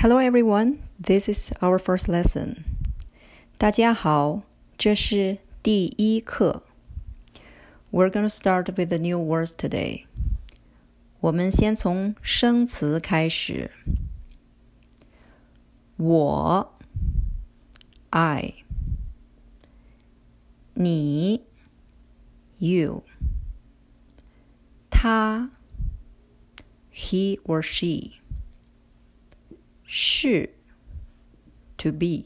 Hello everyone, this is our first lesson. 大家好，这是第一课。We're going to start with the new words today. 我们先从生词开始。我，I，你，you，他，he or she。 是，to be，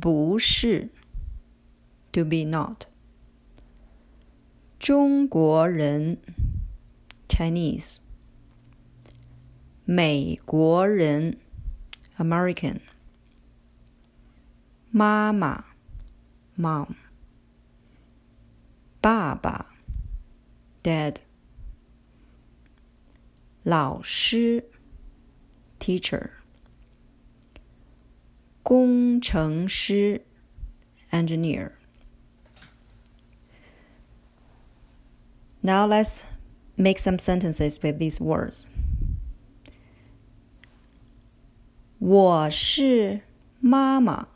不是，to be not。中国人，Chinese。美国人，American。妈妈，mom。爸爸，dad。老师。 teacher 工程师 engineer Now let's make some sentences with these words. 我是妈妈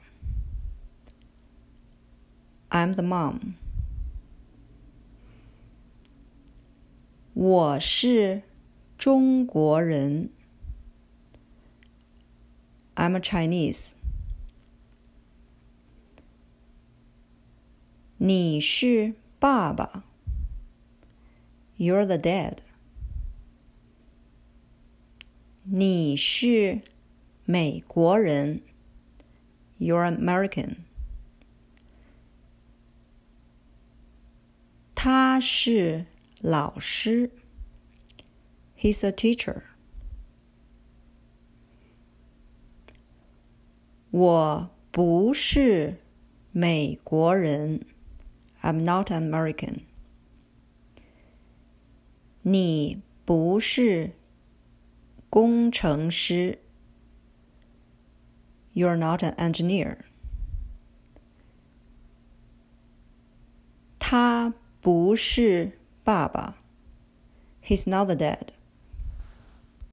I'm the mom. 我是中国人 I'm a Chinese. 你是爸爸。You're the dad. 你是美国人。You're American. 他是老师。He's a teacher. 我不是美国人，I'm not American。你不是工程师，You're not an engineer。他不是爸爸，He's not the dad。